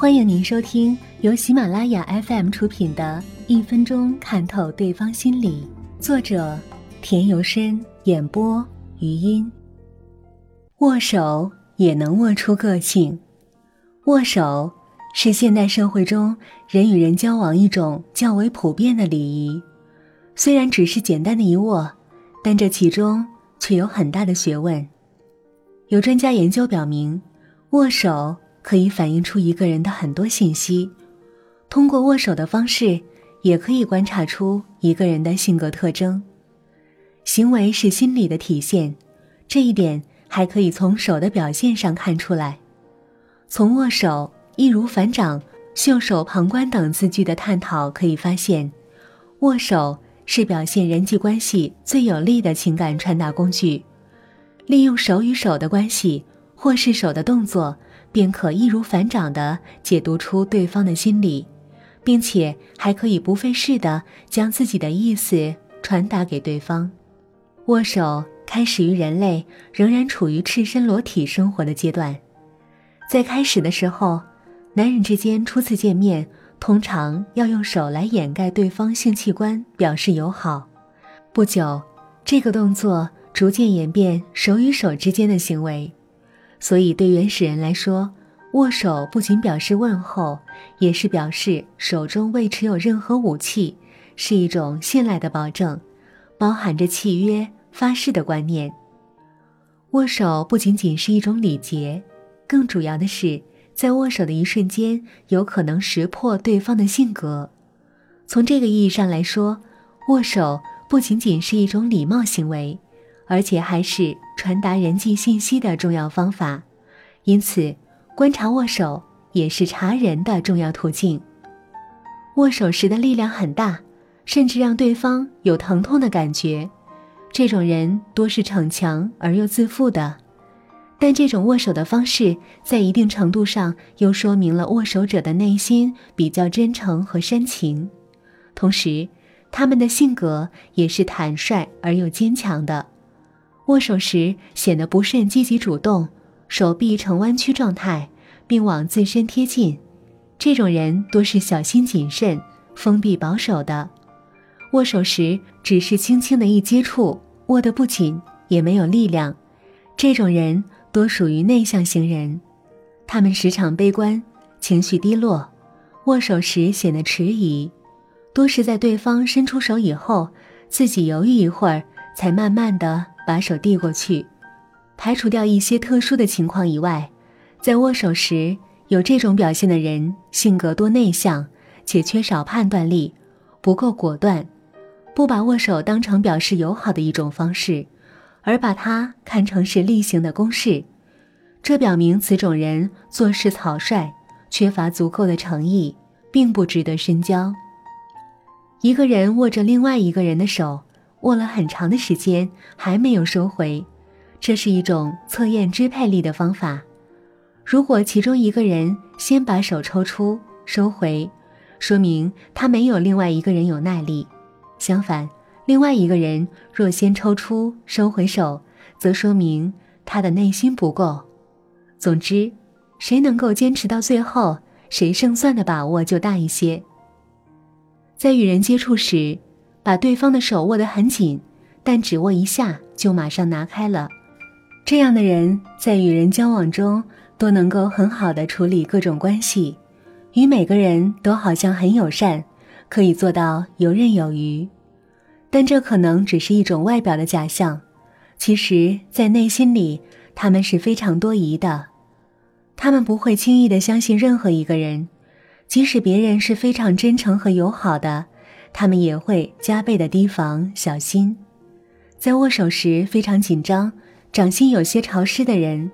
欢迎您收听由喜马拉雅 FM 出品的《一分钟看透对方心理》，作者田由深，演播余音。握手也能握出个性。握手是现代社会中人与人交往一种较为普遍的礼仪，虽然只是简单的一握，但这其中却有很大的学问。有专家研究表明，握手。可以反映出一个人的很多信息，通过握手的方式，也可以观察出一个人的性格特征。行为是心理的体现，这一点还可以从手的表现上看出来。从握手、易如反掌、袖手旁观等字句的探讨可以发现，握手是表现人际关系最有力的情感传达工具。利用手与手的关系，或是手的动作。便可易如反掌地解读出对方的心理，并且还可以不费事地将自己的意思传达给对方。握手开始于人类仍然处于赤身裸体生活的阶段，在开始的时候，男人之间初次见面通常要用手来掩盖对方性器官，表示友好。不久，这个动作逐渐演变手与手之间的行为。所以，对原始人来说，握手不仅表示问候，也是表示手中未持有任何武器，是一种信赖的保证，包含着契约、发誓的观念。握手不仅仅是一种礼节，更主要的是，在握手的一瞬间，有可能识破对方的性格。从这个意义上来说，握手不仅仅是一种礼貌行为。而且还是传达人际信息的重要方法，因此，观察握手也是查人的重要途径。握手时的力量很大，甚至让对方有疼痛的感觉。这种人多是逞强而又自负的，但这种握手的方式在一定程度上又说明了握手者的内心比较真诚和深情，同时，他们的性格也是坦率而又坚强的。握手时显得不甚积极主动，手臂呈弯曲状态，并往自身贴近。这种人多是小心谨慎、封闭保守的。握手时只是轻轻的一接触，握得不紧，也没有力量。这种人多属于内向型人，他们时常悲观，情绪低落，握手时显得迟疑，多是在对方伸出手以后，自己犹豫一会儿，才慢慢的。把手递过去，排除掉一些特殊的情况以外，在握手时有这种表现的人，性格多内向，且缺少判断力，不够果断，不把握手当成表示友好的一种方式，而把它看成是例行的公事。这表明此种人做事草率，缺乏足够的诚意，并不值得深交。一个人握着另外一个人的手。握了很长的时间还没有收回，这是一种测验支配力的方法。如果其中一个人先把手抽出收回，说明他没有另外一个人有耐力；相反，另外一个人若先抽出收回手，则说明他的内心不够。总之，谁能够坚持到最后，谁胜算的把握就大一些。在与人接触时。把对方的手握得很紧，但只握一下就马上拿开了。这样的人在与人交往中都能够很好的处理各种关系，与每个人都好像很友善，可以做到游刃有余。但这可能只是一种外表的假象，其实，在内心里，他们是非常多疑的。他们不会轻易的相信任何一个人，即使别人是非常真诚和友好的。他们也会加倍的提防小心，在握手时非常紧张，掌心有些潮湿的人，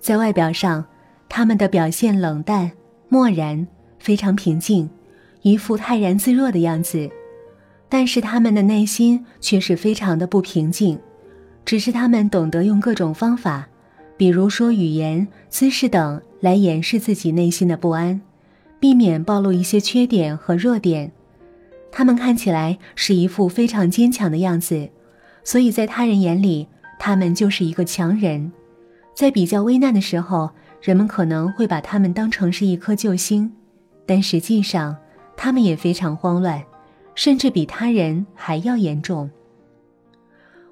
在外表上，他们的表现冷淡漠然，非常平静，一副泰然自若的样子，但是他们的内心却是非常的不平静，只是他们懂得用各种方法，比如说语言、姿势等来掩饰自己内心的不安，避免暴露一些缺点和弱点。他们看起来是一副非常坚强的样子，所以在他人眼里，他们就是一个强人。在比较危难的时候，人们可能会把他们当成是一颗救星，但实际上，他们也非常慌乱，甚至比他人还要严重。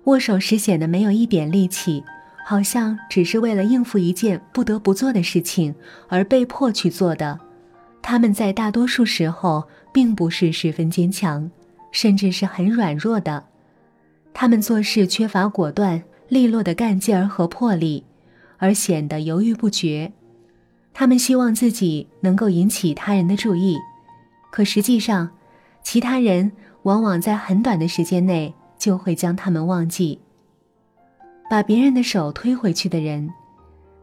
握手时显得没有一点力气，好像只是为了应付一件不得不做的事情而被迫去做的。他们在大多数时候并不是十分坚强，甚至是很软弱的。他们做事缺乏果断、利落的干劲儿和魄力，而显得犹豫不决。他们希望自己能够引起他人的注意，可实际上，其他人往往在很短的时间内。就会将他们忘记。把别人的手推回去的人，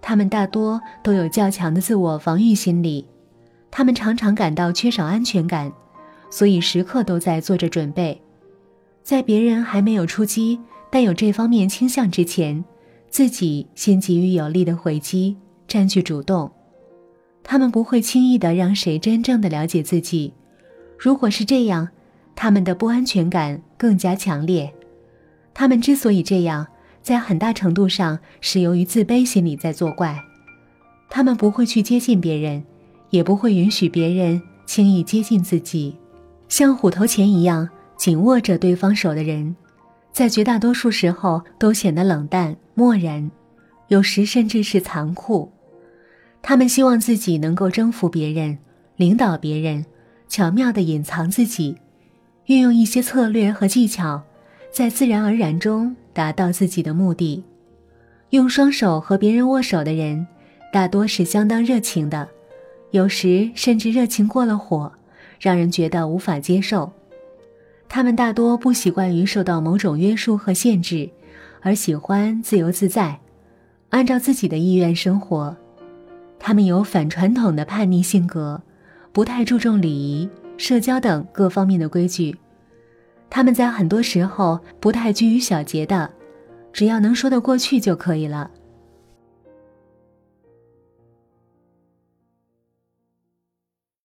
他们大多都有较强的自我防御心理，他们常常感到缺少安全感，所以时刻都在做着准备，在别人还没有出击但有这方面倾向之前，自己先给予有力的回击，占据主动。他们不会轻易的让谁真正的了解自己，如果是这样。他们的不安全感更加强烈，他们之所以这样，在很大程度上是由于自卑心理在作怪。他们不会去接近别人，也不会允许别人轻易接近自己。像虎头钳一样紧握着对方手的人，在绝大多数时候都显得冷淡漠然，有时甚至是残酷。他们希望自己能够征服别人，领导别人，巧妙地隐藏自己。运用一些策略和技巧，在自然而然中达到自己的目的。用双手和别人握手的人，大多是相当热情的，有时甚至热情过了火，让人觉得无法接受。他们大多不习惯于受到某种约束和限制，而喜欢自由自在，按照自己的意愿生活。他们有反传统的叛逆性格，不太注重礼仪。社交等各方面的规矩，他们在很多时候不太拘于小节的，只要能说得过去就可以了。